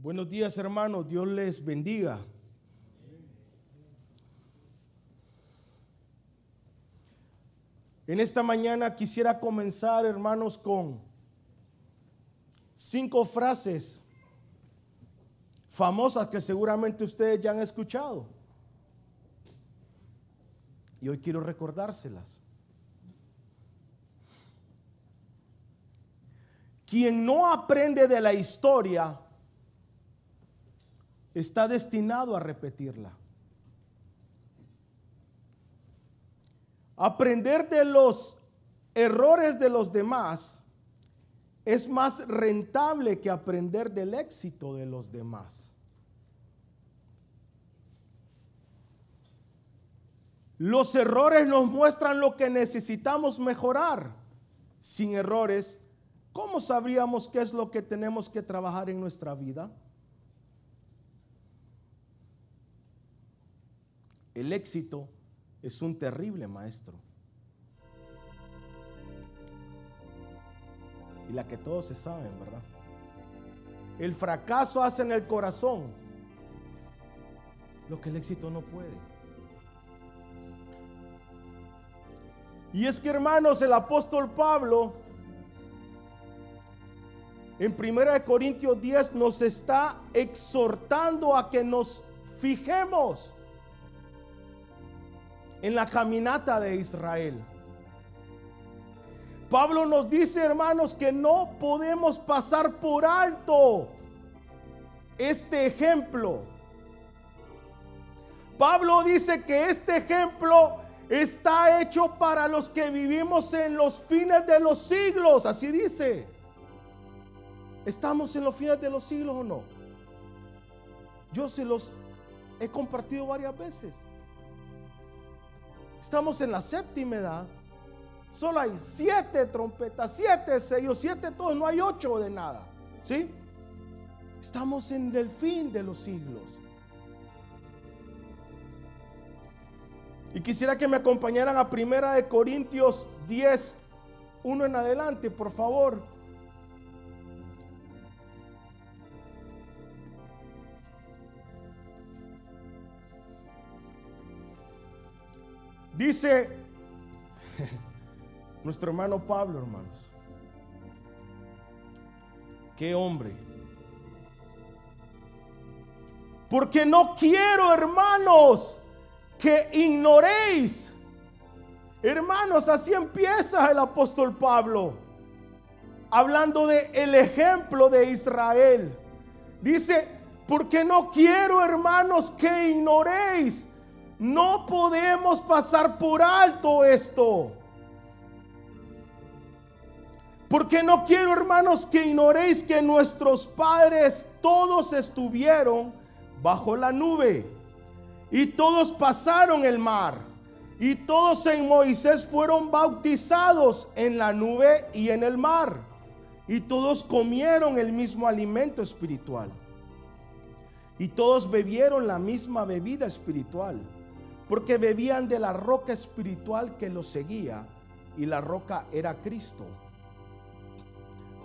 Buenos días hermanos, Dios les bendiga. En esta mañana quisiera comenzar hermanos con cinco frases famosas que seguramente ustedes ya han escuchado. Y hoy quiero recordárselas. Quien no aprende de la historia, está destinado a repetirla. Aprender de los errores de los demás es más rentable que aprender del éxito de los demás. Los errores nos muestran lo que necesitamos mejorar. Sin errores, ¿cómo sabríamos qué es lo que tenemos que trabajar en nuestra vida? El éxito es un terrible maestro. Y la que todos se saben, ¿verdad? El fracaso hace en el corazón lo que el éxito no puede. Y es que hermanos, el apóstol Pablo en 1 Corintios 10 nos está exhortando a que nos fijemos en la caminata de Israel. Pablo nos dice, hermanos, que no podemos pasar por alto este ejemplo. Pablo dice que este ejemplo está hecho para los que vivimos en los fines de los siglos, así dice. ¿Estamos en los fines de los siglos o no? Yo se los he compartido varias veces. Estamos en la séptima edad. Solo hay siete trompetas, siete sellos, siete todos, no hay ocho de nada. ¿Sí? Estamos en el fin de los siglos. Y quisiera que me acompañaran a Primera de Corintios 10, 1 en adelante, por favor. Dice nuestro hermano Pablo, hermanos. Qué hombre. Porque no quiero, hermanos, que ignoréis. Hermanos, así empieza el apóstol Pablo. Hablando de el ejemplo de Israel. Dice, porque no quiero, hermanos, que ignoréis no podemos pasar por alto esto. Porque no quiero, hermanos, que ignoréis que nuestros padres todos estuvieron bajo la nube. Y todos pasaron el mar. Y todos en Moisés fueron bautizados en la nube y en el mar. Y todos comieron el mismo alimento espiritual. Y todos bebieron la misma bebida espiritual porque bebían de la roca espiritual que los seguía y la roca era Cristo.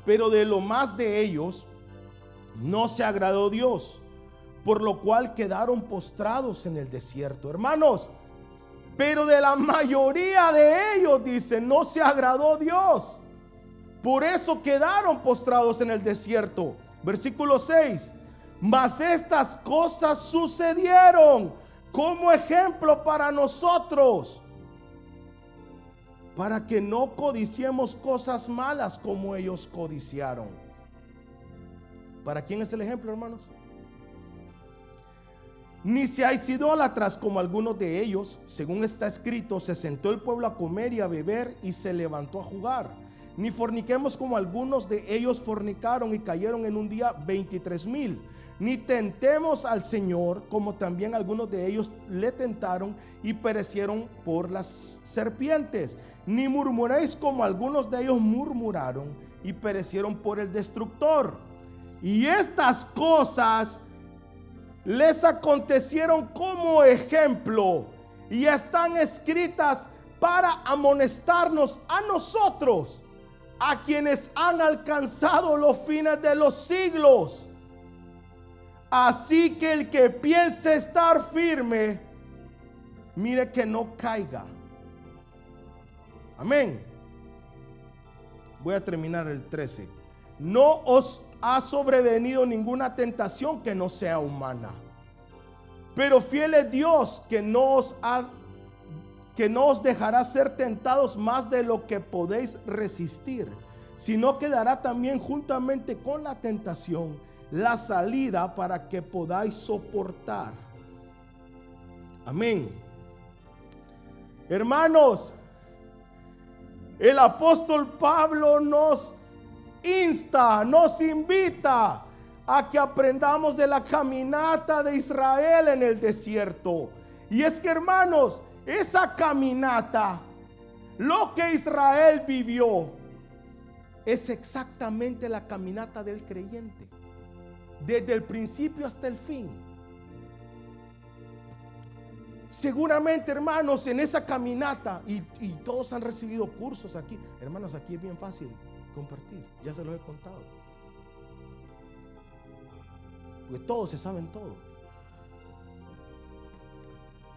Pero de lo más de ellos no se agradó Dios, por lo cual quedaron postrados en el desierto. Hermanos, pero de la mayoría de ellos, dice, no se agradó Dios. Por eso quedaron postrados en el desierto. Versículo 6. Mas estas cosas sucedieron como ejemplo para nosotros, para que no codiciemos cosas malas como ellos codiciaron. ¿Para quién es el ejemplo, hermanos? Ni seáis idólatras como algunos de ellos, según está escrito, se sentó el pueblo a comer y a beber y se levantó a jugar. Ni forniquemos como algunos de ellos fornicaron y cayeron en un día 23 mil ni tentemos al Señor como también algunos de ellos le tentaron y perecieron por las serpientes. Ni murmuréis como algunos de ellos murmuraron y perecieron por el destructor. Y estas cosas les acontecieron como ejemplo y están escritas para amonestarnos a nosotros, a quienes han alcanzado los fines de los siglos. Así que el que piense estar firme, mire que no caiga. Amén. Voy a terminar el 13. No os ha sobrevenido ninguna tentación que no sea humana. Pero fiel es Dios que no os ha que no os dejará ser tentados más de lo que podéis resistir, sino que dará también juntamente con la tentación la salida para que podáis soportar. Amén. Hermanos, el apóstol Pablo nos insta, nos invita a que aprendamos de la caminata de Israel en el desierto. Y es que hermanos, esa caminata, lo que Israel vivió, es exactamente la caminata del creyente, desde el principio hasta el fin. Seguramente, hermanos, en esa caminata, y, todos han recibido cursos aquí, hermanos, aquí es bien fácil compartir, ya se los he contado. Porque todos se saben todo.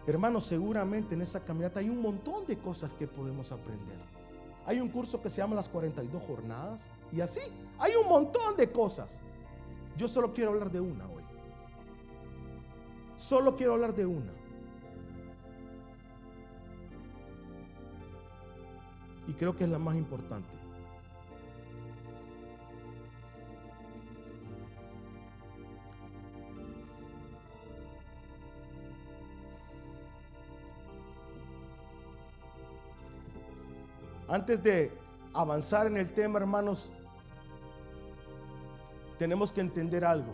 Hermanos, seguramente en esa caminata hay un montón de cosas que podemos aprender. Hay un curso que se llama las 42 jornadas y así, hay un montón de cosas. Yo solo quiero hablar de una hoy. Solo quiero hablar de una. Y creo que es la más importante. Antes de avanzar en el tema, hermanos, tenemos que entender algo.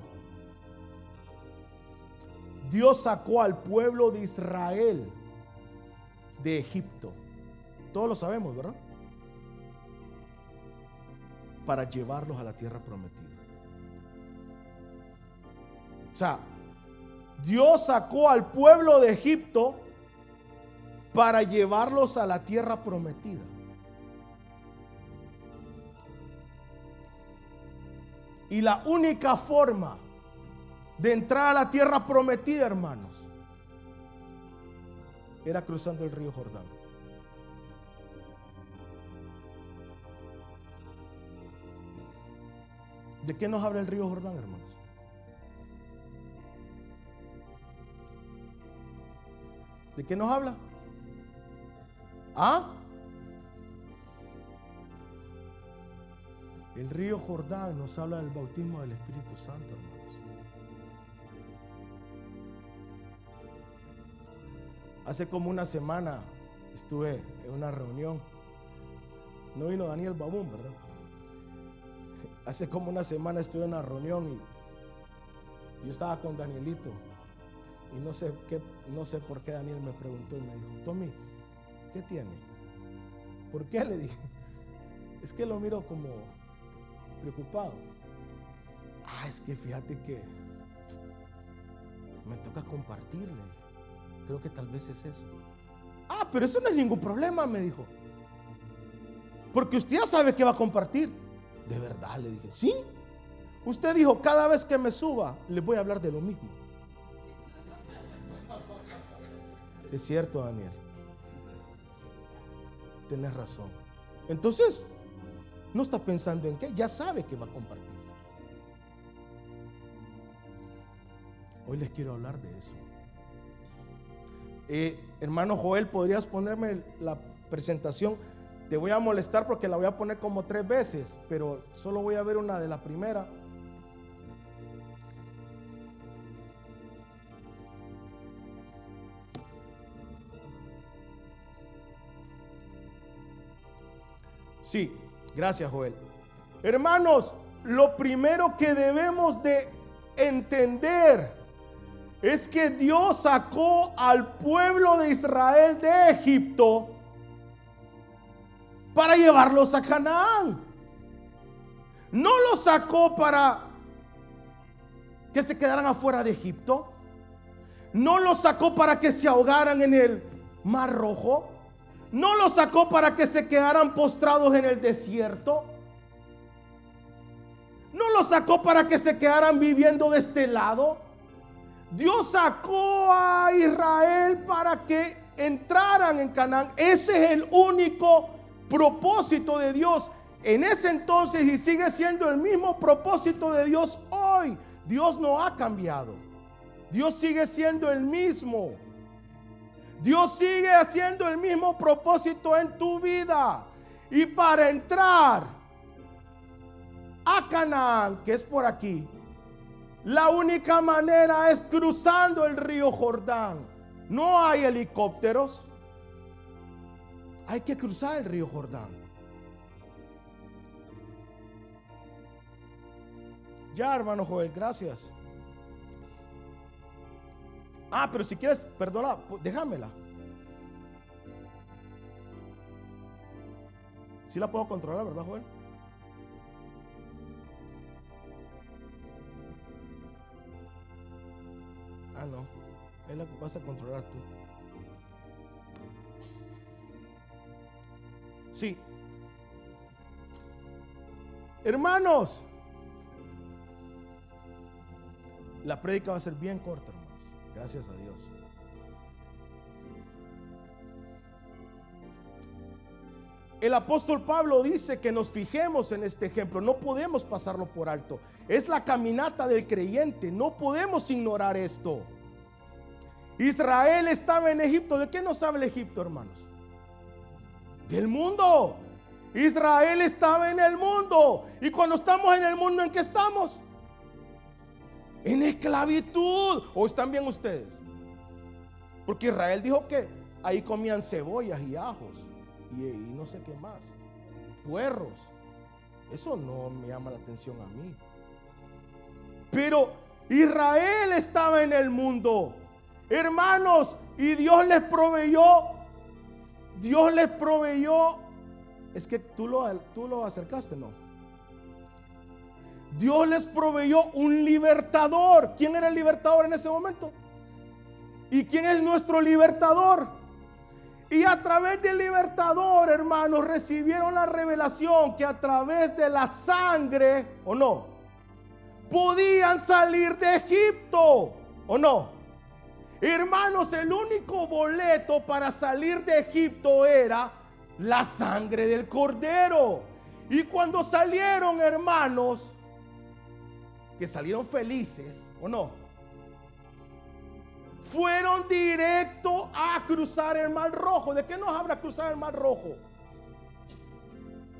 Dios sacó al pueblo de Israel de Egipto. Todos lo sabemos, ¿verdad? Para llevarlos a la tierra prometida. O sea, Dios sacó al pueblo de Egipto para llevarlos a la tierra prometida. Y la única forma de entrar a la tierra prometida, hermanos, era cruzando el río Jordán. ¿De qué nos habla el río Jordán, hermanos? ¿De qué nos habla? ¿Ah? El río Jordán nos habla del bautismo del Espíritu Santo, hermanos. Hace como una semana estuve en una reunión. No vino Daniel Babún, ¿verdad? Hace como una semana estuve en una reunión y yo estaba con Danielito. Y no sé, qué, no sé por qué Daniel me preguntó y me dijo, Tommy, ¿qué tiene? ¿Por qué? Le dije, es que lo miro como preocupado. Ah, es que fíjate que me toca compartirle. Creo que tal vez es eso. Ah, pero eso no es ningún problema, me dijo. Porque usted ya sabe que va a compartir. De verdad, le dije, sí. Usted dijo, cada vez que me suba, le voy a hablar de lo mismo. Es cierto, Daniel. Tienes razón. Entonces, no está pensando en qué, ya sabe que va a compartir. Hoy les quiero hablar de eso. Eh, hermano Joel, ¿podrías ponerme la presentación? Te voy a molestar porque la voy a poner como tres veces, pero solo voy a ver una de la primera. Sí, Gracias, Joel. Hermanos, lo primero que debemos de entender es que Dios sacó al pueblo de Israel de Egipto para llevarlos a Canaán. No los sacó para que se quedaran afuera de Egipto. No los sacó para que se ahogaran en el Mar Rojo no los sacó para que se quedaran postrados en el desierto. No los sacó para que se quedaran viviendo de este lado. Dios sacó a Israel para que entraran en Canaán. Ese es el único propósito de Dios en ese entonces y sigue siendo el mismo propósito de Dios hoy. Dios no ha cambiado. Dios sigue siendo el mismo. Dios sigue haciendo el mismo propósito en tu vida. Y para entrar a Canaán, que es por aquí, la única manera es cruzando el río Jordán. No hay helicópteros. Hay que cruzar el río Jordán. Ya, hermano Joel, gracias. Ah, pero si quieres, perdona, déjamela. Si la puedo controlar, ¿verdad, Joel? Ah, no. Es la vas a controlar tú. Sí. Hermanos, la prédica va a ser bien corta. Gracias a Dios. El apóstol Pablo dice que nos fijemos en este ejemplo, no podemos pasarlo por alto. Es la caminata del creyente, no podemos ignorar esto. Israel estaba en Egipto. ¿De qué nos habla Egipto, hermanos? Del mundo. Israel estaba en el mundo. Y cuando estamos en el mundo, ¿en qué estamos? En esclavitud. ¿O están bien ustedes? Porque Israel dijo que ahí comían cebollas y ajos. Y, no sé qué más. Puerros. Eso no me llama la atención a mí. Pero Israel estaba en el mundo. Hermanos, y Dios les proveyó, Dios les proveyó, es que tú lo, tú lo acercaste, ¿no? Dios les proveyó un libertador. ¿Quién era el libertador en ese momento? ¿Y quién es nuestro libertador? Y a través del libertador, hermanos, recibieron la revelación que a través de la sangre, ¿o no? Podían salir de Egipto, ¿o no? Hermanos, el único boleto para salir de Egipto era la sangre del cordero. Y cuando salieron, hermanos, que salieron felices, ¿o no? Fueron directo a cruzar el mar rojo. ¿De qué nos habla cruzar el mar rojo?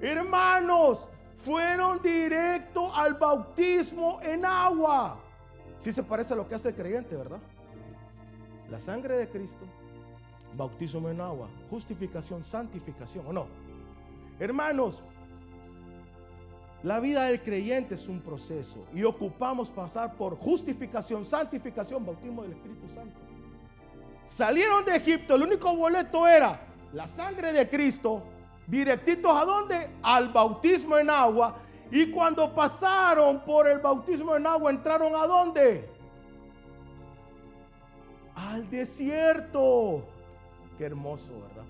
Hermanos, fueron directo al bautismo en agua. Si se parece a lo que hace el creyente, ¿verdad? La sangre de Cristo, bautismo en agua, justificación, santificación, ¿o no? Hermanos, la vida del creyente es un proceso y ocupamos pasar por justificación, santificación, bautismo del Espíritu Santo. Salieron de Egipto, el único boleto era la sangre de Cristo, directitos a dónde? Al bautismo en agua. Y cuando pasaron por el bautismo en agua, entraron a dónde? al desierto. Qué hermoso, ¿verdad?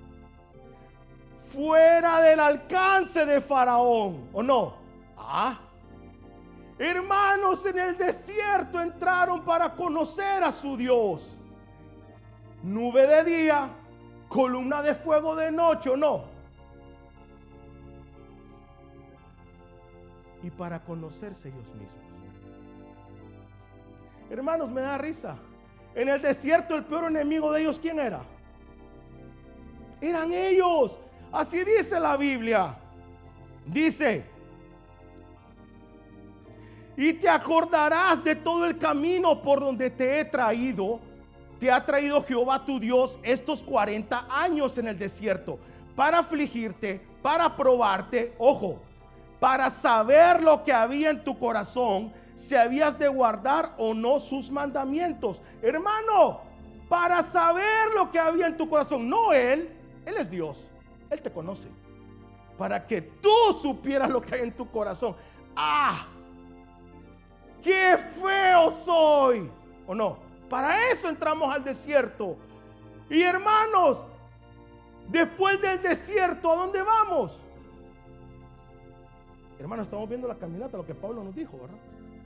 Fuera del alcance de Faraón, ¿o no? Ah. Hermanos, en el desierto entraron para conocer a su Dios. Nube de día, columna de fuego de noche, ¿o no? Y para conocerse ellos mismos. Hermanos, me da risa. En el desierto el peor enemigo de ellos, ¿quién era? Eran ellos. Así dice la Biblia. Dice, y te acordarás de todo el camino por donde te he traído. Te ha traído Jehová tu Dios estos 40 años en el desierto para afligirte, para probarte, ojo, para saber lo que había en tu corazón si habías de guardar o no sus mandamientos. Hermano, para saber lo que había en tu corazón, no Él, Él es Dios, Él te conoce. Para que tú supieras lo que hay en tu corazón. Ah, qué feo soy. ¿O no? Para eso entramos al desierto. Y hermanos, después del desierto, ¿a dónde vamos? Hermanos, estamos viendo la caminata, lo que Pablo nos dijo, ¿verdad?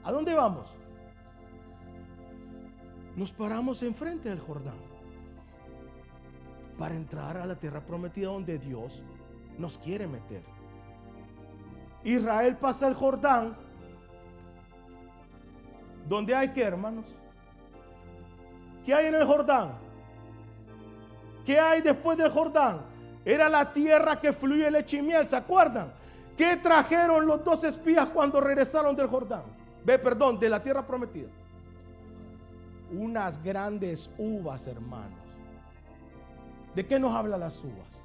¿A dónde vamos? nos paramos enfrente del Jordán para entrar a la tierra prometida donde Dios nos quiere meter. Israel pasa el Jordán, donde hay que, hermanos. ¿Qué hay en el Jordán? ¿Qué hay después del Jordán? Era la tierra que fluye leche y miel, ¿se acuerdan? ¿Qué trajeron los dos espías cuando regresaron del Jordán? Ve, perdón, de la tierra prometida. Unas grandes uvas, hermanos. ¿De qué nos habla las uvas?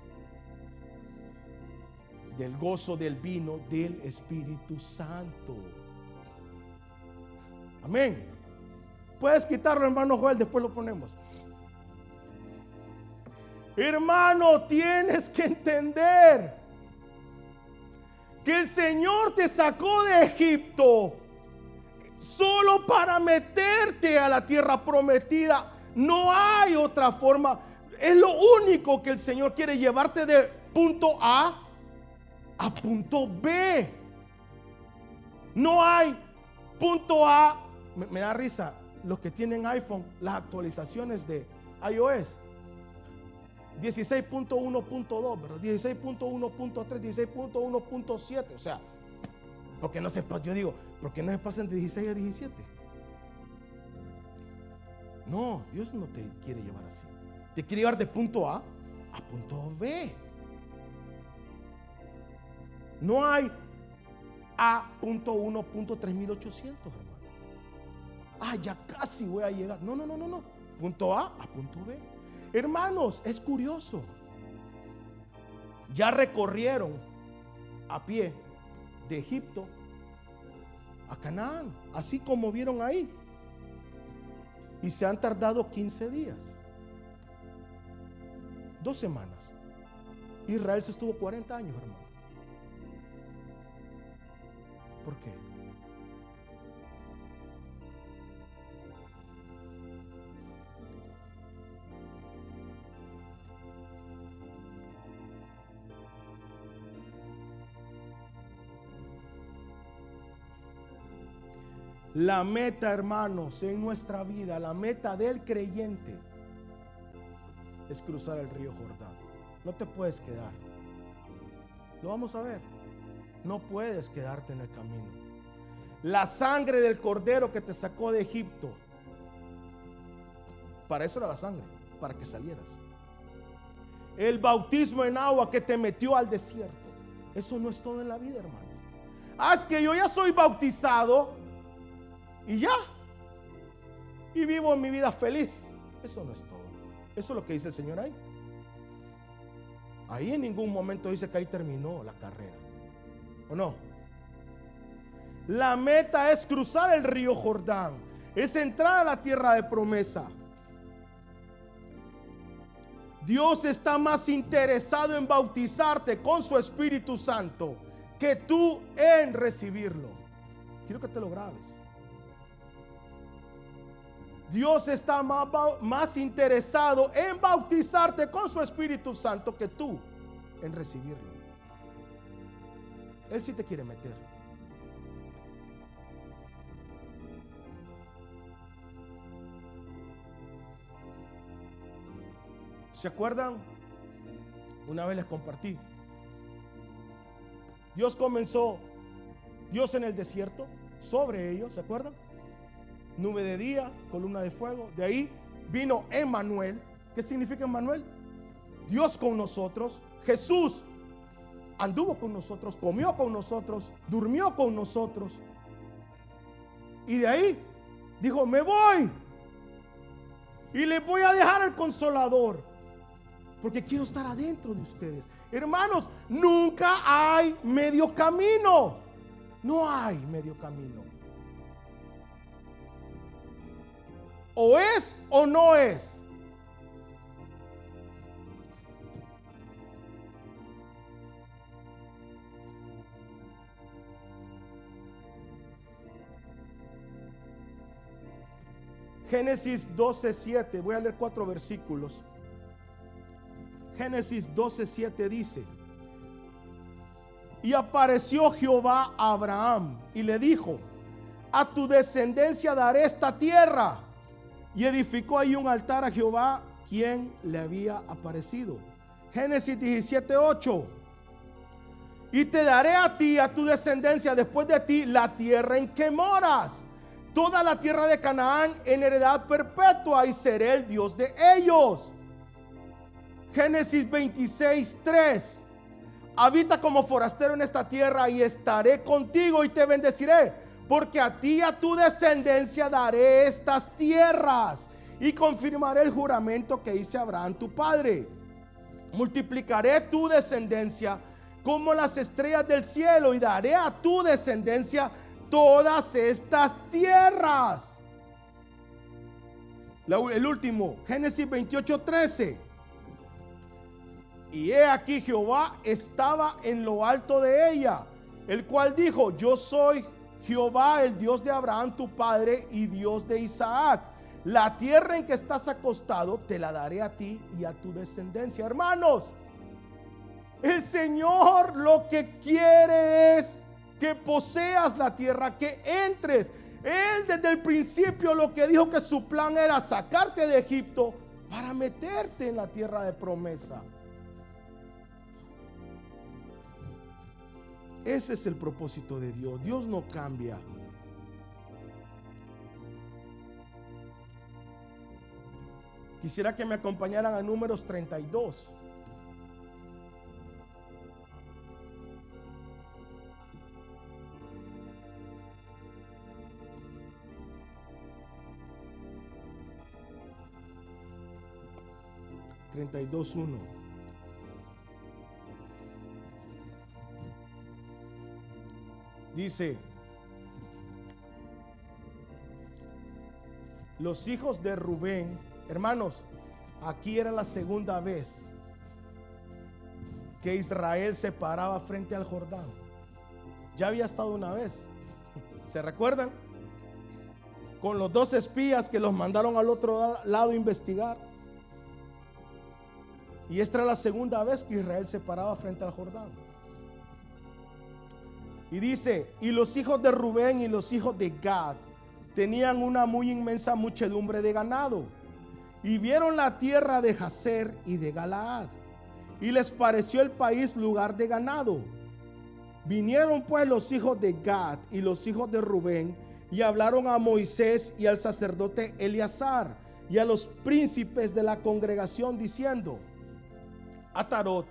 Del gozo del vino del Espíritu Santo. Amén. Puedes quitarlo, hermano Joel, después lo ponemos. Hermano, tienes que entender que el Señor te sacó de Egipto solo para meterte a la tierra prometida. No hay otra forma. Es lo único que el Señor quiere llevarte de punto A a punto B. No hay punto A. Me, da risa los que tienen iPhone, las actualizaciones de iOS. 16.1.2, ¿verdad? 16.1.3, 16.1.7. O sea, porque no se yo digo, ¿por qué no se pasan de 16 a 17? No, Dios no te quiere llevar así. Te quiere llevar de punto A a punto B. No hay A.1.3800, hermano. Ah, ya casi voy a llegar. No, no, no, no, no. Punto A a punto B. Hermanos, es curioso. Ya recorrieron a pie de Egipto a Canaán, así como vieron ahí. Y se han tardado 15 días dos semanas. Israel se estuvo 40 años, hermano. ¿Por qué? La meta, hermanos, en nuestra vida, la meta del creyente es cruzar el río Jordán. No te puedes quedar. Lo vamos a ver. No puedes quedarte en el camino. La sangre del cordero que te sacó de Egipto. Para eso era la sangre, para que salieras. El bautismo en agua que te metió al desierto. Eso no es todo en la vida, hermano. Ah, es que yo ya soy bautizado y ya. Y vivo mi vida feliz. Eso no es todo. Eso es lo que dice el Señor ahí. Ahí en ningún momento dice que ahí terminó la carrera. ¿O no? La meta es cruzar el río Jordán. Es entrar a la tierra de promesa. Dios está más interesado en bautizarte con su Espíritu Santo que tú en recibirlo. Quiero que te lo grabes. Dios está más, interesado en bautizarte con su Espíritu Santo que tú en recibirlo. Él sí te quiere meter. ¿Se acuerdan? Una vez les compartí. Dios comenzó, Dios en el desierto, sobre ellos, ¿se acuerdan? Nube de día, columna de fuego. De ahí vino Emmanuel. ¿Qué significa Emmanuel? Dios con nosotros. Jesús anduvo con nosotros, comió con nosotros, durmió con nosotros. Y de ahí dijo, me voy. Y le voy a dejar el consolador. Porque quiero estar adentro de ustedes. Hermanos, nunca hay medio camino. No hay medio camino. O es o no es. Génesis 12:7, voy a leer cuatro versículos. Génesis 12:7 dice: Y apareció Jehová a Abraham y le dijo: A tu descendencia daré esta tierra. Y edificó ahí un altar a Jehová, quien le había aparecido. Génesis 17, 8. Y te daré a ti, a tu descendencia después de ti, la tierra en que moras. Toda la tierra de Canaán en heredad perpetua y seré el Dios de ellos. Génesis 26, 3. Habita como forastero en esta tierra y estaré contigo y te bendeciré. Porque a ti y a tu descendencia daré estas tierras y confirmaré el juramento que hice Abraham tu padre. Multiplicaré tu descendencia como las estrellas del cielo y daré a tu descendencia todas estas tierras. El último, Génesis 28, 13. Y he aquí Jehová estaba en lo alto de ella, el cual dijo, yo soy Jehová, el Dios de Abraham, tu padre, y Dios de Isaac. La tierra en que estás acostado te la daré a ti y a tu descendencia. Hermanos, el Señor lo que quiere es que poseas la tierra, que entres. Él desde el principio lo que dijo que su plan era sacarte de Egipto para meterte en la tierra de promesa. Ese es el propósito de Dios. Dios no cambia. Quisiera que me acompañaran a números 32. Treinta y dos uno. Dice, los hijos de Rubén, hermanos, aquí era la segunda vez que Israel se paraba frente al Jordán. Ya había estado una vez. ¿Se recuerdan? Con los dos espías que los mandaron al otro lado a investigar. Y esta era la segunda vez que Israel se paraba frente al Jordán. Y dice, y los hijos de Rubén y los hijos de Gad tenían una muy inmensa muchedumbre de ganado. Y vieron la tierra de Jazer y de Galaad. Y les pareció el país lugar de ganado. Vinieron pues los hijos de Gad y los hijos de Rubén y hablaron a Moisés y al sacerdote Eleazar y a los príncipes de la congregación diciendo, Atarot,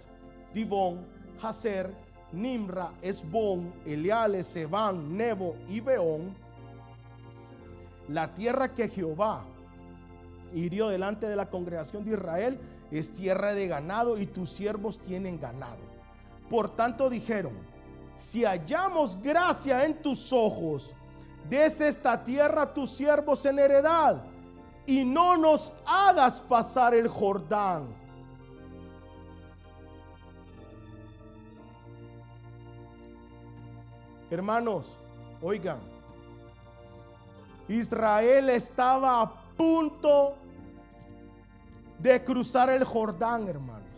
Dibón, Jazer Nimra, Esbón, Eliale, Sebán, Nebo y Beón, la tierra que Jehová hirió delante de la congregación de Israel es tierra de ganado y tus siervos tienen ganado. Por tanto dijeron, si hallamos gracia en tus ojos, des esta tierra a tus siervos en heredad y no nos hagas pasar el Jordán Hermanos, oigan, Israel estaba a punto de cruzar el Jordán, hermanos.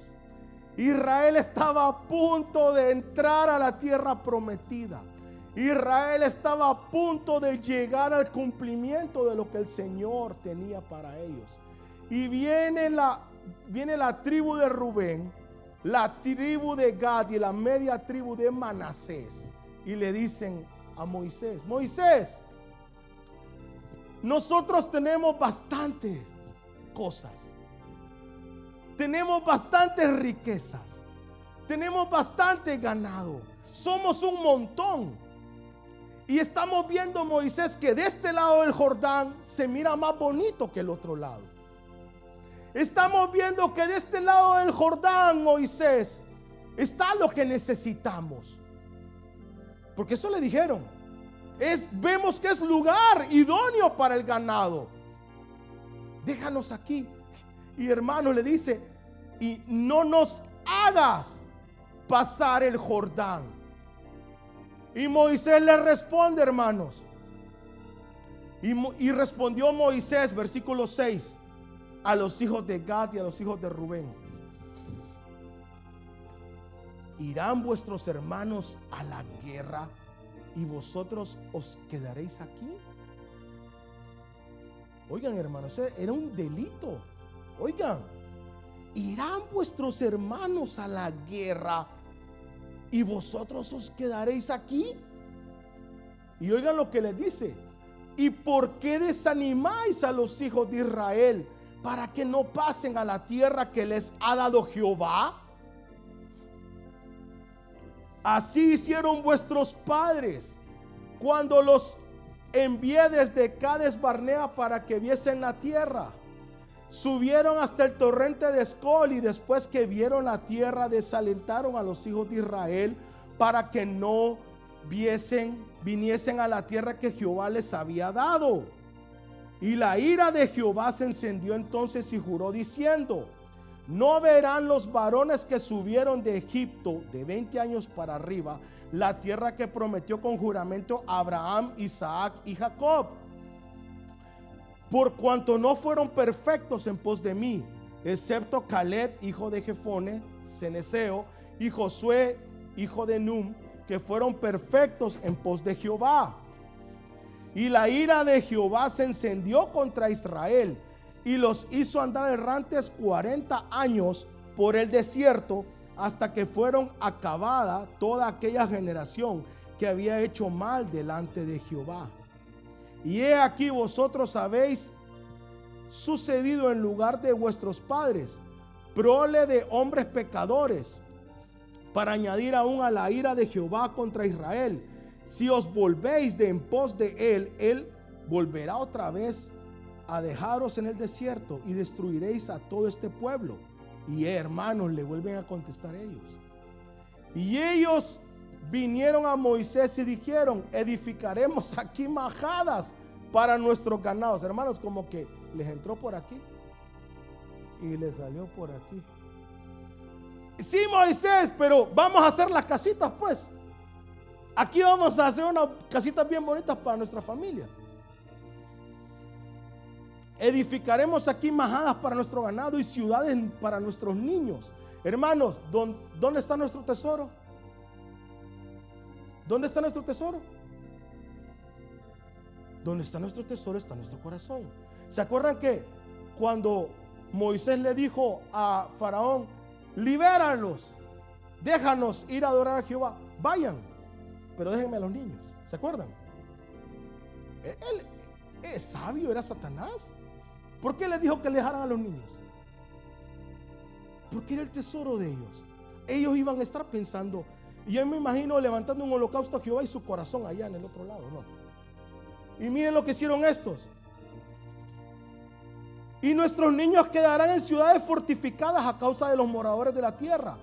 Israel estaba a punto de entrar a la tierra prometida. Israel estaba a punto de llegar al cumplimiento de lo que el Señor tenía para ellos. Y viene la, viene la tribu de Rubén, la tribu de Gad y la media tribu de Manasés y le dicen a Moisés, Moisés, nosotros tenemos bastantes cosas, tenemos bastantes riquezas, tenemos bastante ganado, somos un montón. Y estamos viendo, Moisés, que de este lado del Jordán se mira más bonito que el otro lado. Estamos viendo que de este lado del Jordán, Moisés, está lo que necesitamos. Porque eso le dijeron. Es, vemos que es lugar idóneo para el ganado. Déjanos aquí. Y hermano le dice, y no nos hagas pasar el Jordán. Y Moisés le responde, hermanos. Y, y, respondió Moisés, versículo 6, a los hijos de Gad y a los hijos de Rubén. ¿Irán vuestros hermanos a la guerra y vosotros os quedaréis aquí? Oigan, hermanos, era un delito. Oigan, irán vuestros hermanos a la guerra y vosotros os quedaréis aquí. Y oigan lo que les dice. ¿Y por qué desanimáis a los hijos de Israel para que no pasen a la tierra que les ha dado Jehová? Así hicieron vuestros padres cuando los envié desde Cades Barnea para que viesen la tierra. Subieron hasta el torrente de Escol y después que vieron la tierra desalentaron a los hijos de Israel para que no viesen, viniesen a la tierra que Jehová les había dado. Y la ira de Jehová se encendió entonces y juró diciendo, no verán los varones que subieron de Egipto de 20 años para arriba la tierra que prometió con juramento Abraham, Isaac y Jacob. Por cuanto no fueron perfectos en pos de mí, excepto Caleb, hijo de Jefone, Ceneseo, y Josué, hijo de Num, que fueron perfectos en pos de Jehová. Y la ira de Jehová se encendió contra Israel y los hizo andar errantes 40 años por el desierto hasta que fueron acabada toda aquella generación que había hecho mal delante de Jehová. Y he aquí vosotros habéis sucedido en lugar de vuestros padres, prole de hombres pecadores, para añadir aún a la ira de Jehová contra Israel. Si os volvéis de en pos de él, él volverá otra vez a dejaros en el desierto y destruiréis a todo este pueblo. Y hermanos, le vuelven a contestar ellos. Y ellos vinieron a Moisés y dijeron, edificaremos aquí majadas para nuestros ganados. Hermanos, como que les entró por aquí y les salió por aquí. Sí, Moisés, pero vamos a hacer las casitas pues. Aquí vamos a hacer unas casitas bien bonitas para nuestra familia. Edificaremos aquí majadas para nuestro ganado y ciudades para nuestros niños. Hermanos, ¿dónde está nuestro tesoro? ¿Dónde está nuestro tesoro? ¿Dónde está nuestro tesoro está nuestro corazón. ¿Se acuerdan que cuando Moisés le dijo a Faraón, libéralos, déjanos ir a adorar a Jehová, vayan, pero déjenme a los niños? ¿Se acuerdan? Él es sabio, era Satanás. ¿Por qué les dijo que dejaran a los niños? Porque era el tesoro de ellos. Ellos iban a estar pensando, y yo me imagino levantando un holocausto a Jehová y su corazón allá en el otro lado, ¿no? Y miren lo que hicieron estos. Y nuestros niños quedarán en ciudades fortificadas a causa de los moradores de la tierra.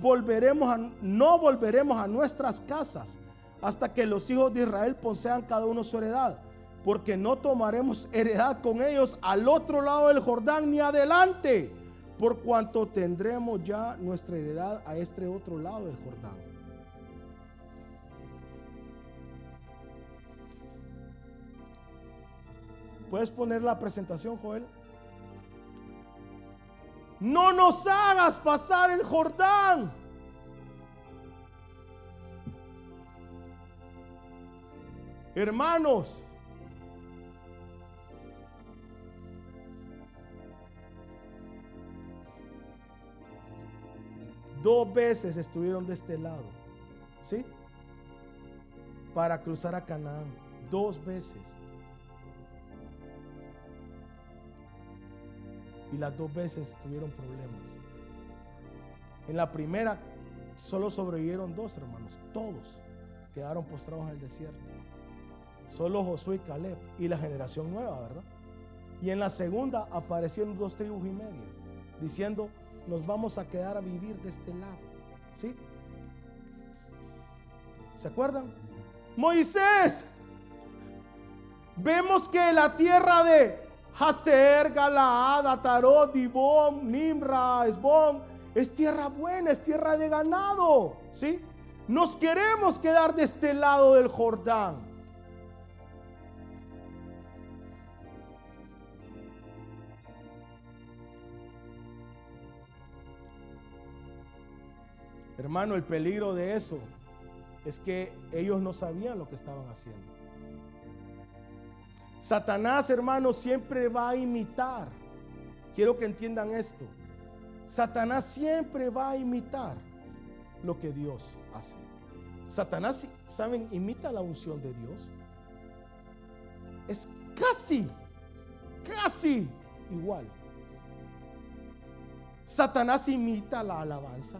Volveremos a, no volveremos a nuestras casas hasta que los hijos de Israel posean cada uno su heredad porque no tomaremos heredad con ellos al otro lado del Jordán ni adelante, por cuanto tendremos ya nuestra heredad a este otro lado del Jordán. ¿Puedes poner la presentación, Joel? No nos hagas pasar el Jordán. Hermanos, Dos veces estuvieron de este lado. ¿Sí? Para cruzar a Canaán. Dos veces. Y las dos veces tuvieron problemas. En la primera solo sobrevivieron dos hermanos. Todos quedaron postrados en el desierto. Solo Josué y Caleb y la generación nueva, ¿verdad? Y en la segunda aparecieron dos tribus y media, diciendo, nos vamos a quedar a vivir de este lado. ¿Sí? ¿Se acuerdan? Moisés, vemos que la tierra de Hazer, Galaad, Atarot, Dibón, Nimra, Esbón, es tierra buena, es tierra de ganado. ¿Sí? Nos queremos quedar de este lado del Jordán. Hermano, el peligro de eso es que ellos no sabían lo que estaban haciendo. Satanás, hermanos, siempre va a imitar. Quiero que entiendan esto. Satanás siempre va a imitar lo que Dios hace. Satanás, ¿saben? Imita la unción de Dios. Es casi, casi igual. Satanás imita la alabanza.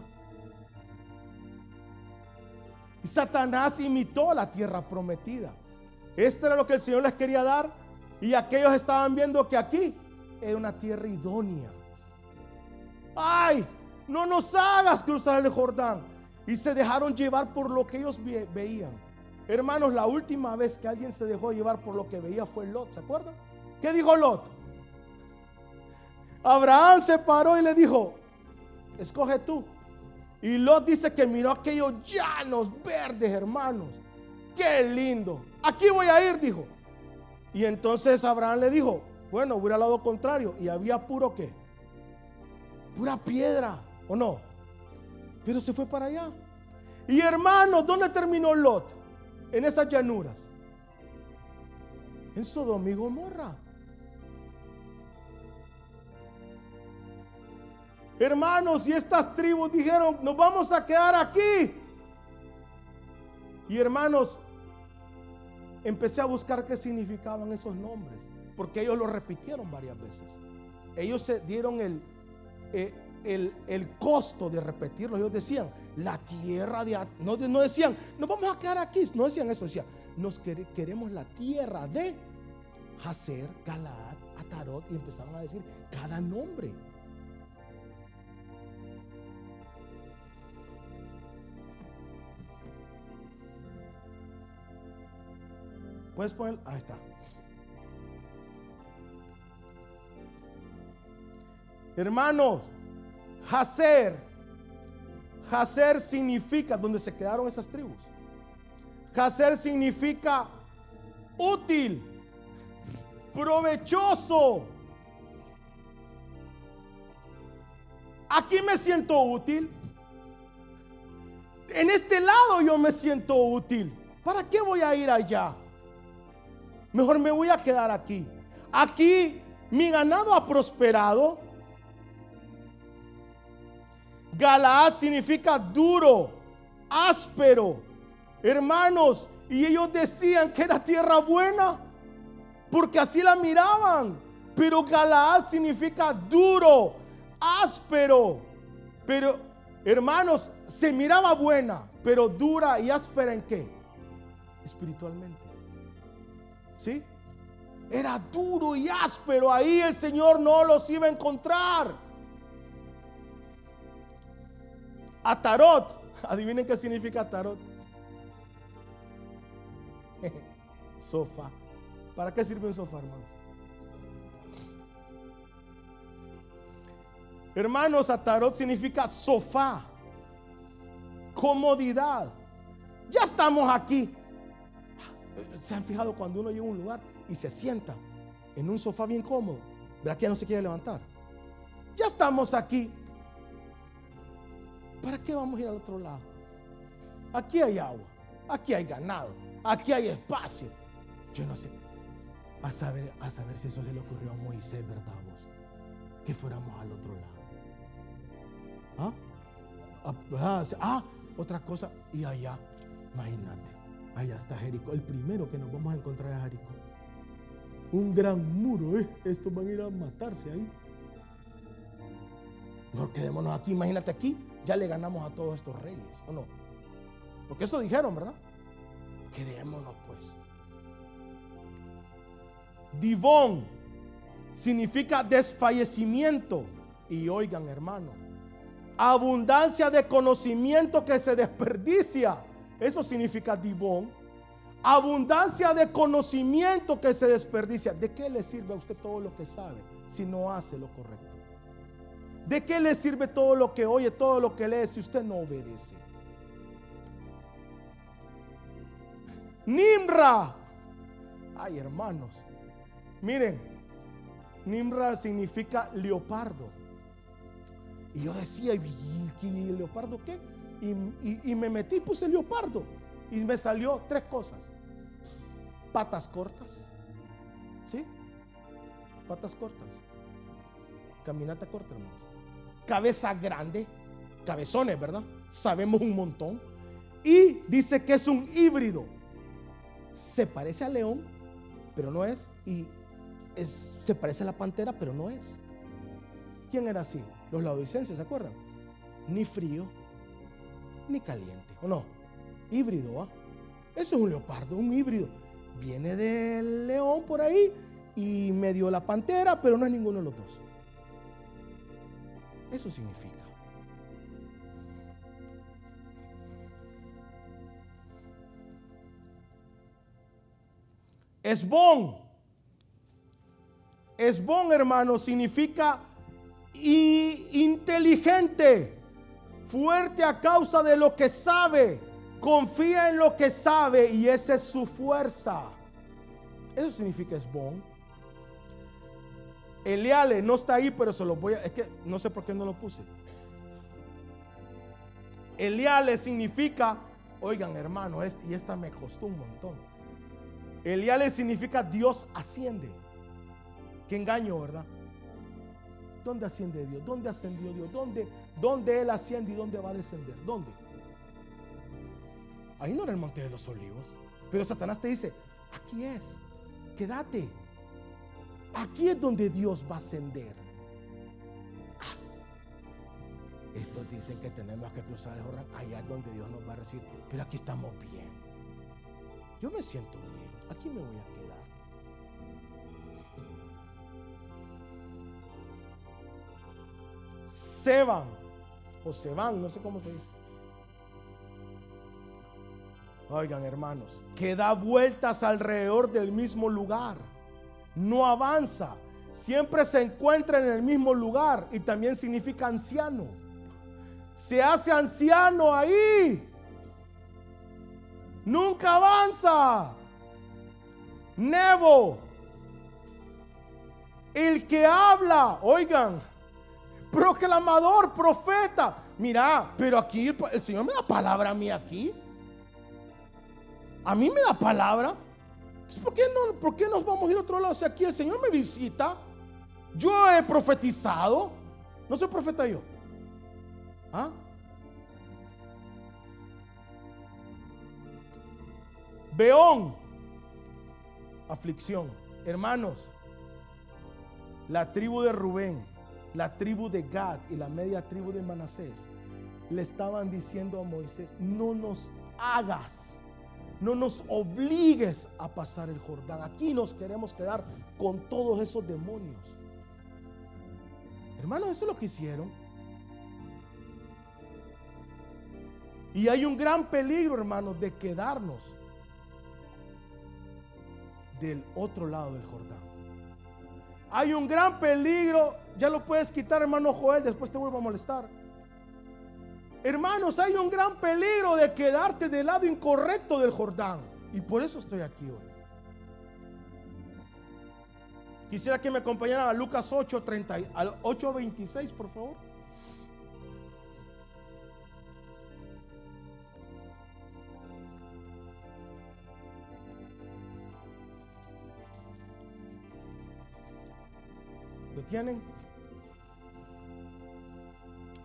Satanás imitó la tierra prometida. Esto era lo que el Señor les quería dar. Y aquellos estaban viendo que aquí era una tierra idónea. Ay, no nos hagas cruzar el Jordán. Y se dejaron llevar por lo que ellos veían. Hermanos, la última vez que alguien se dejó llevar por lo que veía fue Lot, ¿se acuerdan? ¿Qué dijo Lot? Abraham se paró y le dijo, escoge tú. Y Lot dice que miró aquellos llanos verdes, hermanos. Qué lindo. Aquí voy a ir, dijo. Y entonces Abraham le dijo, bueno, voy al lado contrario. Y había puro qué? Pura piedra, ¿o no? Pero se fue para allá. Y hermanos, ¿dónde terminó Lot? En esas llanuras. En Sodoma y Gomorra. Hermanos, y estas tribus dijeron, nos vamos a quedar aquí. Y hermanos, empecé a buscar qué significaban esos nombres, porque ellos lo repitieron varias veces. Ellos se dieron el, eh, el, el, costo de repetirlo. Ellos decían, la tierra de... No, no decían, nos vamos a quedar aquí. No decían eso, decían, nos queremos la tierra de Hazer, Galaad, Atarot. Y empezaron a decir cada nombre. Puedes poner, ahí está. Hermanos, Hacer, Hacer significa donde se quedaron esas tribus. Hacer significa útil, provechoso. Aquí me siento útil. En este lado yo me siento útil. ¿Para qué voy a ir allá? Mejor me voy a quedar aquí. Aquí mi ganado ha prosperado. Galaad significa duro, áspero. Hermanos, y ellos decían que era tierra buena, porque así la miraban. Pero Galaad significa duro, áspero. Pero, hermanos, se miraba buena, pero dura y áspera en qué? Espiritualmente. ¿Sí? Era duro y áspero. Ahí el Señor no los iba a encontrar. Atarot. Adivinen qué significa Atarot. sofá. ¿Para qué sirve un sofá, hermanos? Hermanos, Atarot significa sofá. Comodidad. Ya estamos aquí. ¿Se han fijado cuando uno llega a un lugar y se sienta en un sofá bien cómodo? ¿Verdad que ya no se quiere levantar? Ya estamos aquí. ¿Para qué vamos a ir al otro lado? Aquí hay agua, aquí hay ganado, aquí hay espacio. Yo no sé. A saber, a saber si eso se le ocurrió a Moisés, ¿verdad vos? Que fuéramos al otro lado. ¿Ah? Ah, ah otra cosa. Y allá, imagínate. Allá está Jericó. El primero que nos vamos a encontrar es Jericó. Un gran muro. ¿eh? Estos van a ir a matarse ahí. No quedémonos aquí. Imagínate aquí. Ya le ganamos a todos estos reyes. ¿O no? Porque eso dijeron, ¿verdad? Quedémonos pues. Divón significa desfallecimiento. Y oigan, hermano, abundancia de conocimiento que se desperdicia. Eso significa divón. Abundancia de conocimiento que se desperdicia. ¿De qué le sirve a usted todo lo que sabe si no hace lo correcto? ¿De qué le sirve todo lo que oye, todo lo que lee si usted no obedece? Nimra. Ay, hermanos. Miren, Nimra significa leopardo. Y yo decía, ¿y leopardo qué? Y, me metí, puse leopardo y me salió tres cosas. Patas cortas, ¿Sí? Patas cortas. Caminata corta, hermanos. Cabeza grande. Cabezones, ¿verdad? Sabemos un montón. Y dice que es un híbrido. Se parece al león, pero no es. Y es, se parece a la pantera, pero no es. ¿Quién era así? Los laodicenses, ¿se acuerdan? Ni frío, ni caliente, ¿o no? Híbrido, ¿ah? Eso es un leopardo, un híbrido. Viene del león por ahí y medio la pantera, pero no es ninguno de los dos. Eso significa. Esbón. Esbón, hermano, significa inteligente, fuerte a causa de lo que sabe, confía en lo que sabe y esa es su fuerza. Eso significa Esbón. Eliale no está ahí, pero se lo voy a. Es que no sé por qué no lo puse. Eliale significa, oigan hermano, y esta me costó un montón. Eliale significa Dios asciende. Qué engaño, ¿verdad? ¿Dónde asciende Dios? ¿Dónde ascendió Dios? ¿Dónde, ¿Dónde Él asciende y dónde va a descender? ¿Dónde? Ahí no era el monte de los olivos. Pero Satanás te dice, aquí es, quédate. Aquí es donde Dios va a ascender. Ah, estos dicen que tenemos que cruzar el Jordán. Allá es donde Dios nos va a recibir. Pero aquí estamos bien. Yo me siento bien. Aquí me voy a quedar. Se van, o se van, no sé cómo se dice. Oigan, hermanos, que da vueltas alrededor del mismo lugar. No avanza. Siempre se encuentra en el mismo lugar y también significa anciano. Se hace anciano ahí. Nunca avanza. Nebo. El que habla, oigan, proclamador, profeta. Mira, pero aquí el, Señor me da palabra a mí aquí. A mí me da palabra. ¿por qué, no, ¿Por qué nos vamos a ir a otro lado? Si aquí el Señor me visita, yo he profetizado. No soy profeta yo. ¿Ah? Beón aflicción. Hermanos, la tribu de Rubén, la tribu de Gad y la media tribu de Manasés le estaban diciendo a Moisés, no nos hagas, no nos obligues a pasar el Jordán. Aquí nos queremos quedar con todos esos demonios. Hermanos, eso es lo que hicieron. Y hay un gran peligro, hermanos, de quedarnos del otro lado del Jordán. Hay un gran peligro, ya lo puedes quitar hermano Joel, después te vuelvo a molestar. Hermanos, hay un gran peligro de quedarte del lado incorrecto del Jordán. Y por eso estoy aquí hoy. Quisiera que me acompañaran a Lucas 8, 30, al 8, 26, por favor. ¿Lo tienen?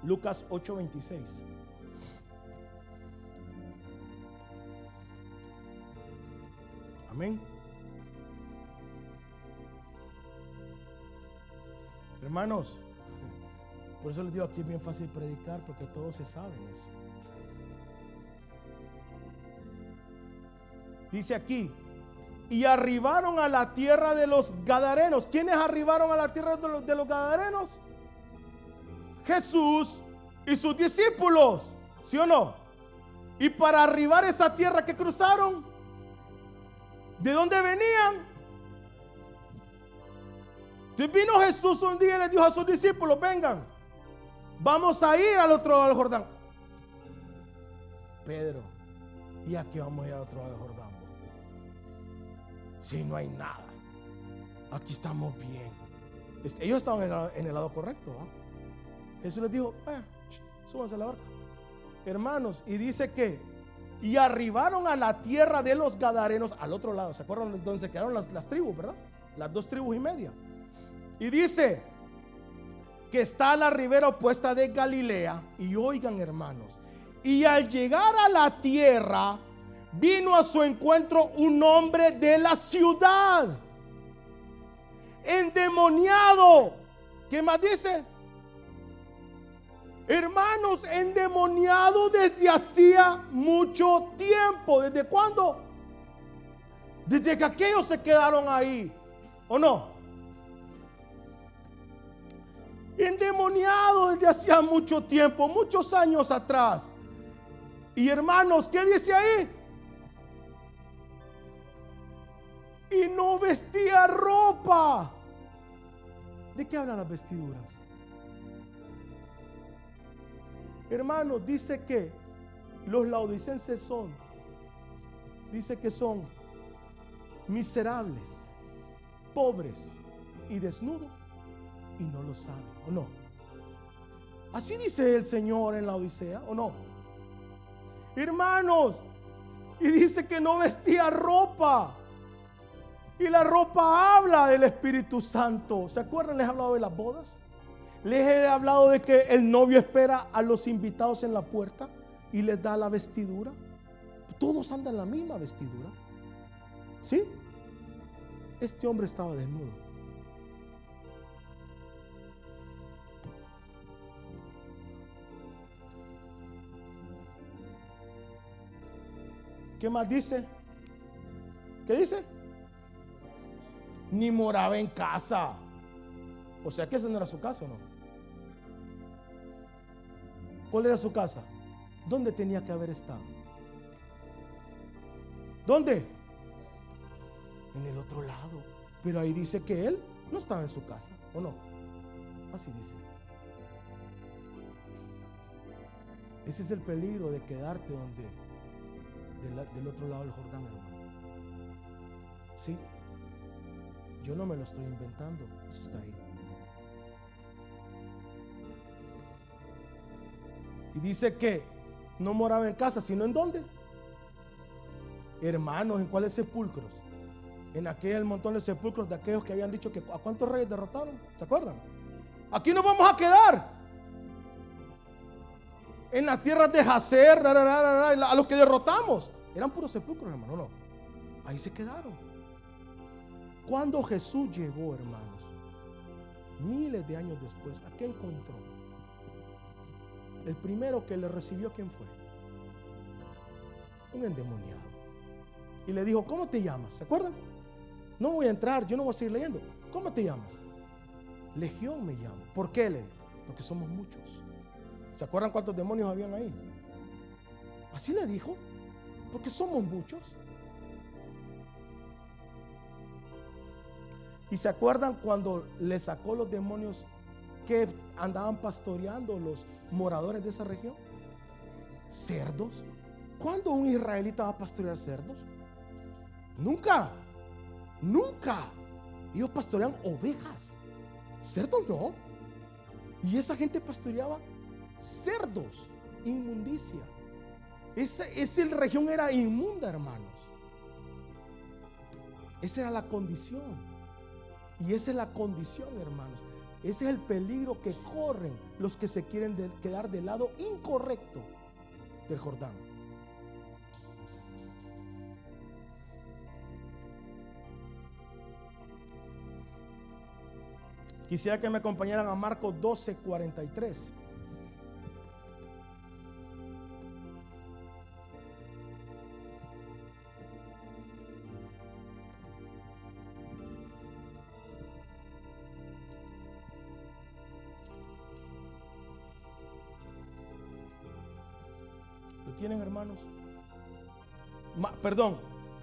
Lucas 8:26. Amén. Hermanos, por eso les digo aquí es bien fácil predicar porque todos se saben eso. Dice aquí, y arribaron a la tierra de los Gadarenos. ¿Quiénes arribaron a la tierra de los, de los Gadarenos? Jesús y sus discípulos, ¿sí o no? Y para arribar esa tierra que cruzaron, ¿de dónde venían? Entonces vino Jesús un día y le dijo a sus discípulos, vengan, vamos a ir al otro lado del Jordán. Pedro, ¿y a qué vamos a ir al otro lado del Jordán? Si no hay nada. Aquí estamos bien. Ellos estaban en el, lado correcto. Jesús les dijo, eh, súbanse a la barca. Hermanos, y dice que, y arribaron a la tierra de los Gadarenos, al otro lado. ¿Se acuerdan donde se quedaron las, las tribus, verdad? las dos tribus y media. Y dice que está a la ribera opuesta de Galilea. Y oigan hermanos, y al llegar a la tierra, vino a su encuentro un hombre de la ciudad, endemoniado. ¿Qué más dice? Hermanos, endemoniado desde hacía mucho tiempo. ¿Desde cuándo? Desde que aquellos se quedaron ahí. ¿O no? Endemoniado desde hacía mucho tiempo, muchos años atrás. Y hermanos, ¿qué dice ahí? Y no vestía ropa. ¿De qué hablan las vestiduras? Hermanos, dice que los laudicenses son, dice que son miserables, pobres y desnudos y no lo saben, ¿o no? Así dice el Señor en la Odisea, ¿o no? Hermanos, y dice que no vestía ropa. Y la ropa habla del Espíritu Santo. ¿Se acuerdan? Les he hablado de las bodas. Les he hablado de que el novio espera a los invitados en la puerta y les da la vestidura. Todos andan la misma vestidura. ¿Sí? Este hombre estaba desnudo. ¿Qué más dice? ¿Qué dice? Ni moraba en casa. O sea que esa no era su casa no. ¿Cuál era su casa? ¿Dónde tenía que haber estado? ¿Dónde? En el otro lado. Pero ahí dice que él no estaba en su casa, ¿o no? Así dice. Ese es el peligro de quedarte donde del, otro lado del Jordán, hermano. ¿Sí? Yo no me lo estoy inventando, eso está ahí. Y dice que no moraba en casa, sino en dónde? Hermanos, ¿en cuáles sepulcros? En aquel montón de sepulcros de aquellos que habían dicho que a cuántos reyes derrotaron. ¿Se acuerdan? Aquí nos vamos a quedar en las tierras de Jacer, a los que derrotamos. Eran puros sepulcros, hermano, no. Ahí se quedaron. Cuando Jesús llegó, hermanos, miles de años después, ¿a qué encontró? El primero que le recibió, ¿quién fue? Un endemoniado. Y le dijo, ¿cómo te llamas? ¿Se acuerdan? No voy a entrar, yo no voy a seguir leyendo. ¿Cómo te llamas? Legión me llamo. ¿Por qué le? Porque somos muchos. ¿Se acuerdan cuántos demonios habían ahí? Así le dijo, porque somos muchos. ¿Y se acuerdan cuando le sacó los demonios que andaban pastoreando los moradores de esa región? Cerdos. ¿Cuándo un israelita va a pastorear cerdos? Nunca. Nunca. Ellos pastorean ovejas. Cerdos no. Y esa gente pastoreaba cerdos, inmundicia. Esa, esa región era inmunda, hermanos. Esa era la condición. Y esa es la condición, hermanos. Ese es el peligro que corren los que se quieren quedar del lado incorrecto del Jordán. Quisiera que me acompañaran a Marcos 12, 43. Tienen, hermanos? perdón,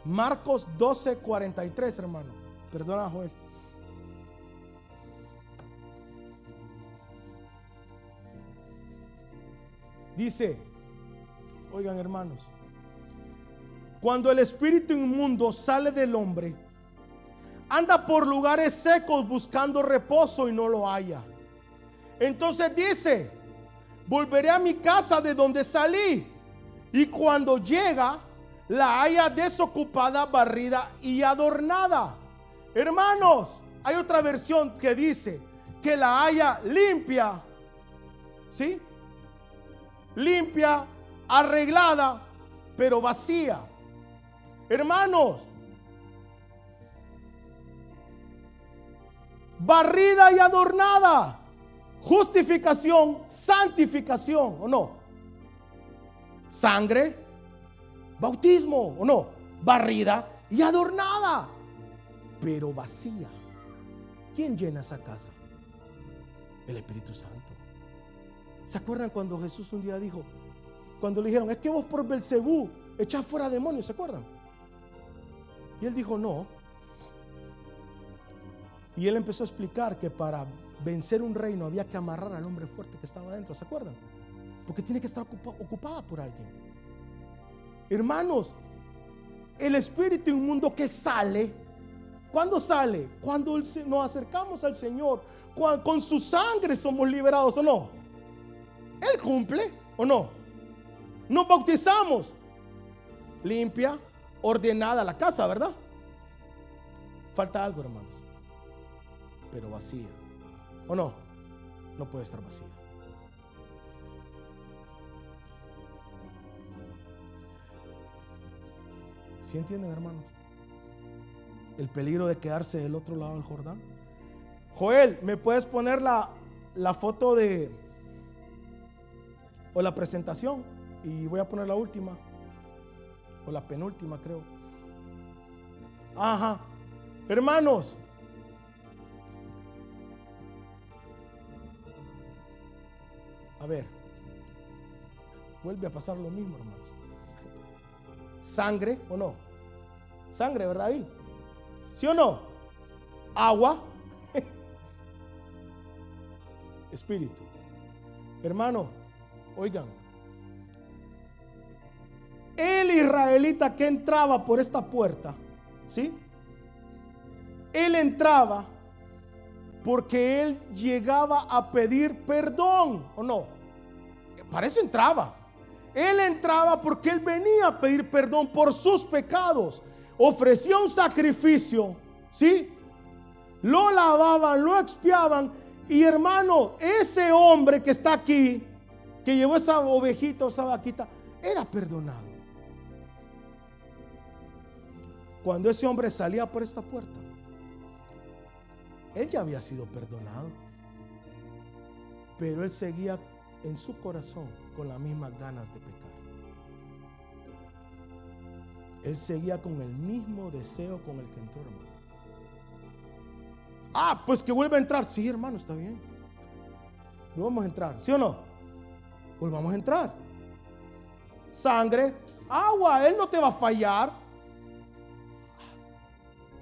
Marcos 12, 43, hermano. Perdona, Joel. Dice, oigan hermanos, cuando el espíritu inmundo sale del hombre, anda por lugares secos buscando reposo y no lo haya. Entonces dice, volveré a mi casa de donde salí. Y cuando llega, la haya desocupada, barrida y adornada. Hermanos, hay otra versión que dice que la haya limpia. ¿Sí? Limpia, arreglada, pero vacía. Hermanos, barrida y adornada. Justificación, santificación, ¿o no? Sangre, bautismo, ¿o no? Barrida y adornada, pero vacía. ¿Quién llena esa casa? El Espíritu Santo. ¿Se acuerdan cuando Jesús un día dijo, cuando le dijeron, es que vos por Belcebú echás fuera demonios, ¿se acuerdan? Y él dijo, no. Y él empezó a explicar que para vencer un reino había que amarrar al hombre fuerte que estaba adentro, ¿se acuerdan? Porque tiene que estar ocupada por alguien. Hermanos, el espíritu inmundo que sale, ¿cuándo sale? Cuando nos acercamos al Señor, con su sangre somos liberados o no. Él cumple o no. Nos bautizamos. Limpia, ordenada la casa, ¿verdad? Falta algo, hermanos. Pero vacía. ¿O no? No puede estar vacía. ¿Sí entienden, hermanos? El peligro de quedarse del otro lado del Jordán. Joel, ¿me puedes poner la, la foto de o la presentación? Y voy a poner la última o la penúltima, creo. Ajá. Hermanos, a ver, vuelve a pasar lo mismo, hermanos. Sangre o no? Sangre, ¿verdad? Ahí. ¿Sí o no? Agua. Espíritu. Hermano, oigan. El israelita que entraba por esta puerta, ¿sí? Él entraba porque él llegaba a pedir perdón, ¿o no? Para eso entraba. Él entraba porque él venía a pedir perdón por sus pecados. Ofrecía un sacrificio, ¿sí? Lo lavaban, lo expiaban. Y hermano, ese hombre que está aquí, que llevó esa ovejita o esa vaquita, era perdonado. Cuando ese hombre salía por esta puerta, él ya había sido perdonado. Pero él seguía en su corazón con las mismas ganas de pecar. Él seguía con el mismo deseo con el que entró, hermano. Ah, pues que vuelva a entrar. Sí, hermano, está bien. Volvamos a entrar, ¿sí o no? Volvamos a entrar. Sangre, agua, Él no te va a fallar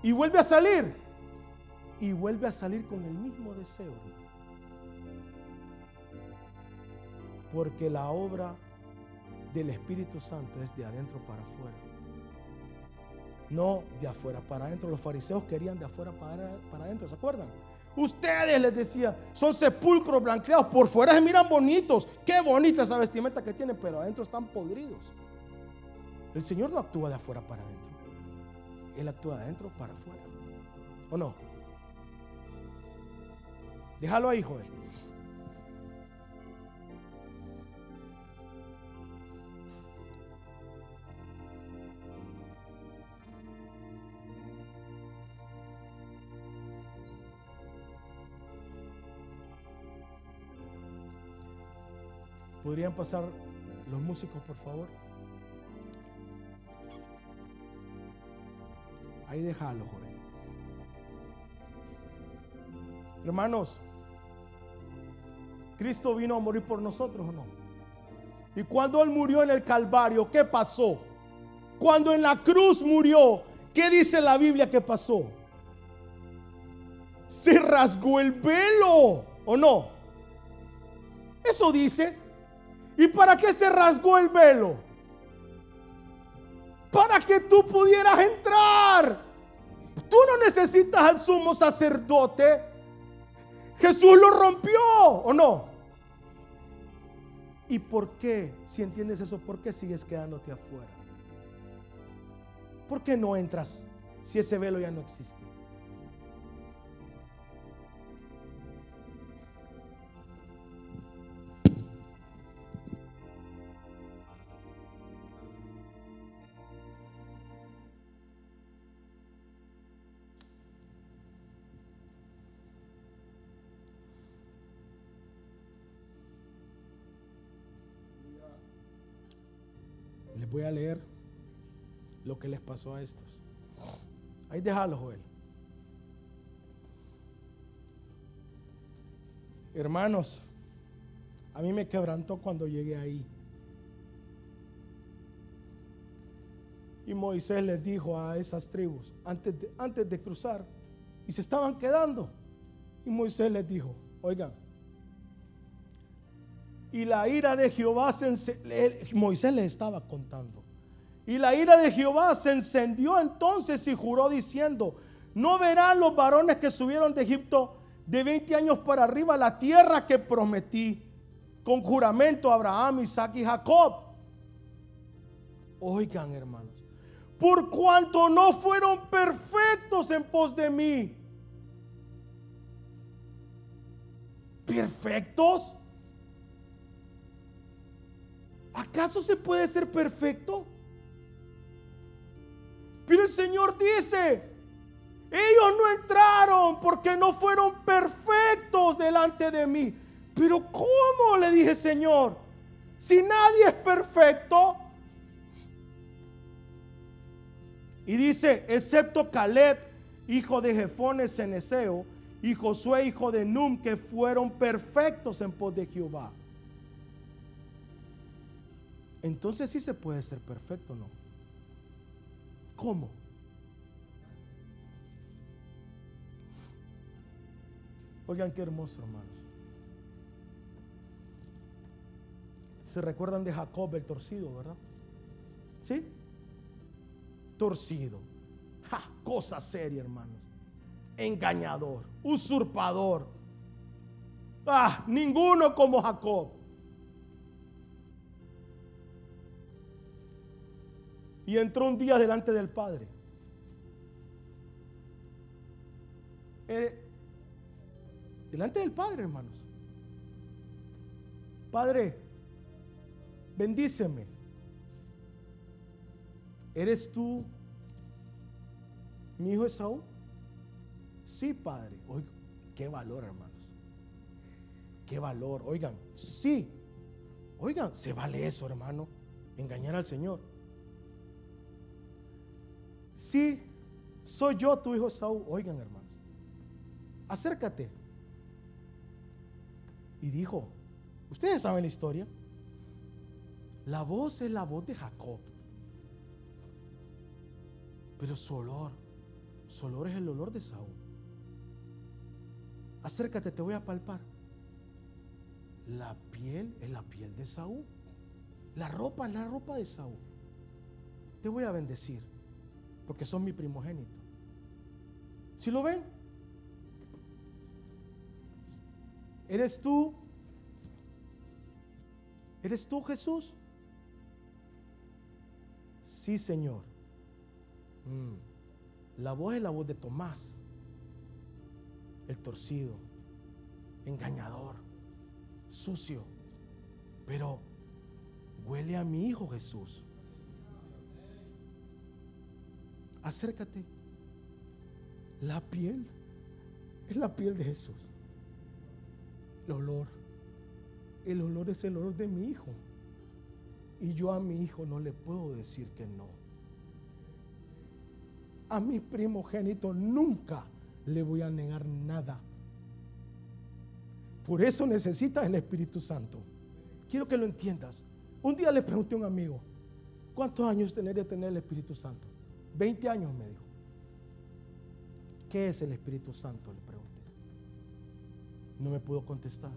y vuelve a salir. Y vuelve a salir con el mismo deseo. Porque la obra del Espíritu Santo es de adentro para afuera. No de afuera para adentro. Los fariseos querían de afuera para, adentro. ¿Se acuerdan? Ustedes les decía, son sepulcros blanqueados. Por fuera se miran bonitos. Qué bonita esa vestimenta que tienen, pero adentro están podridos. El Señor no actúa de afuera para adentro. Él actúa de adentro para afuera. ¿O no? Déjalo ahí, Joel. ¿Podrían pasar los músicos, por favor? Ahí déjalo, joven. Hermanos, Cristo vino a morir por nosotros o no. Y cuando Él murió en el Calvario, ¿qué pasó? Cuando en la cruz murió, ¿qué dice la Biblia que pasó? Se rasgó el velo, ¿o no? Eso dice. ¿Y para qué se rasgó el velo? Para que tú pudieras entrar. Tú no necesitas al sumo sacerdote. Jesús lo rompió, ¿o no? ¿Y por qué, si entiendes eso, por qué sigues quedándote afuera? ¿Por qué no entras si ese velo ya no existe? Leer lo que les pasó a estos. Ahí déjalo, Joel. Hermanos, a mí me quebrantó cuando llegué ahí. Y Moisés les dijo a esas tribus, antes de, antes de cruzar, y se estaban quedando. Y Moisés les dijo, oigan, y la ira de Jehová Moisés les estaba contando. Y la ira de Jehová se encendió entonces y juró diciendo, no verán los varones que subieron de Egipto de 20 años para arriba la tierra que prometí con juramento a Abraham, Isaac y Jacob. Oigan hermanos, por cuanto no fueron perfectos en pos de mí. ¿Perfectos? ¿Acaso se puede ser perfecto? El Señor dice, ellos no entraron porque no fueron perfectos delante de mí. Pero ¿cómo? Le dije, Señor, si nadie es perfecto. Y dice, excepto Caleb, hijo de Jefones Ceneseo, y Josué, hijo de Num, que fueron perfectos en pos de Jehová. Entonces sí se puede ser perfecto, ¿no? ¿Cómo? Oigan qué hermoso, hermanos. Se recuerdan de Jacob el torcido, ¿verdad? ¿Sí? Torcido. cosa seria, hermanos. Engañador, usurpador. Ah, ninguno como Jacob. Y entró un día delante del Padre. Eh, delante del Padre, hermanos. Padre, bendíceme. ¿Eres tú mi hijo Esaú? Sí, Padre. Oigan, qué valor, hermanos. Qué valor. Oigan, sí. Oigan, se vale eso, hermano. Engañar al Señor. Sí, soy yo tu hijo Saúl. Oigan, hermanos, acércate. Y dijo, ustedes saben la historia. La voz es la voz de Jacob. Pero su olor, su olor es el olor de Saúl. Acércate, te voy a palpar. La piel es la piel de Saúl. La ropa es la ropa de Saúl. Te voy a bendecir porque son mi primogénito. ¿Si lo ven? ¿Eres tú? ¿Eres tú Jesús? Sí, Señor. Mm. La voz es la voz de Tomás, el torcido, engañador, sucio, pero huele a mi Hijo Jesús. Acércate. La piel es la piel de Jesús. El olor, el olor es el olor de mi hijo. Y yo a mi hijo no le puedo decir que no. A mi primogénito nunca le voy a negar nada. Por eso necesitas el Espíritu Santo. Quiero que lo entiendas. Un día le pregunté a un amigo, ¿cuántos años tener de tener el Espíritu Santo? 20 años me dijo. ¿Qué es el Espíritu Santo? Le pregunté. No me pudo contestar.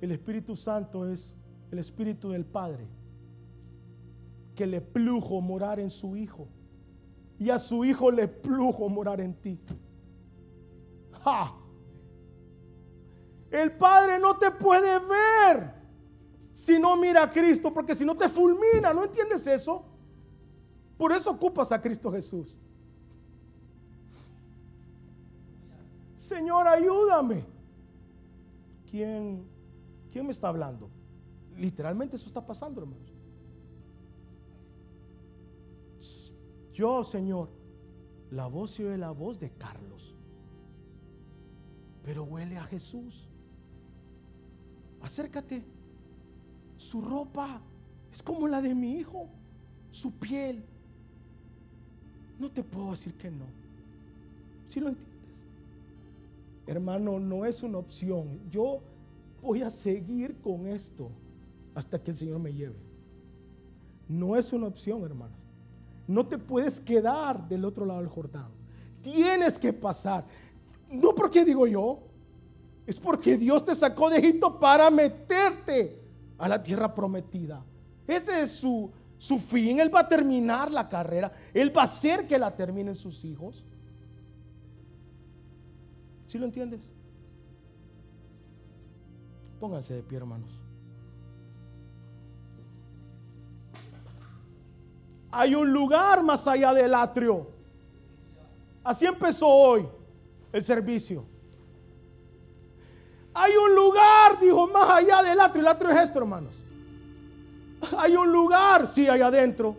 El Espíritu Santo es el Espíritu del Padre que le plujo morar en su Hijo y a su Hijo le plujo morar en ti. ¡Ja! El Padre no te puede ver si no mira a Cristo, porque si no te fulmina, ¿no entiendes eso? Por eso ocupas a Cristo Jesús. Señor, ayúdame. ¿Quién, ¿Quién me está hablando? Literalmente eso está pasando, hermanos. Yo, Señor, la voz se oye la voz de Carlos, pero huele a Jesús. acércate. Su ropa es como la de mi hijo, su piel. No te puedo decir que no. Si lo entiendes? Hermano, no es una opción. Yo voy a seguir con esto hasta que el Señor me lleve. No es una opción, hermano. No te puedes quedar del otro lado del Jordán. Tienes que pasar. No porque digo yo, es porque Dios te sacó de Egipto para meterte a la tierra prometida. Ese es su, su fin. Él va a terminar la carrera. Él va a hacer que la terminen sus hijos. ¿Sí lo entiendes? Pónganse de pie, hermanos. Hay un lugar más allá del atrio. Así empezó hoy el servicio. Hay un lugar, dijo, más allá del atrio. El atrio es esto, hermanos. Hay un lugar, sí, allá adentro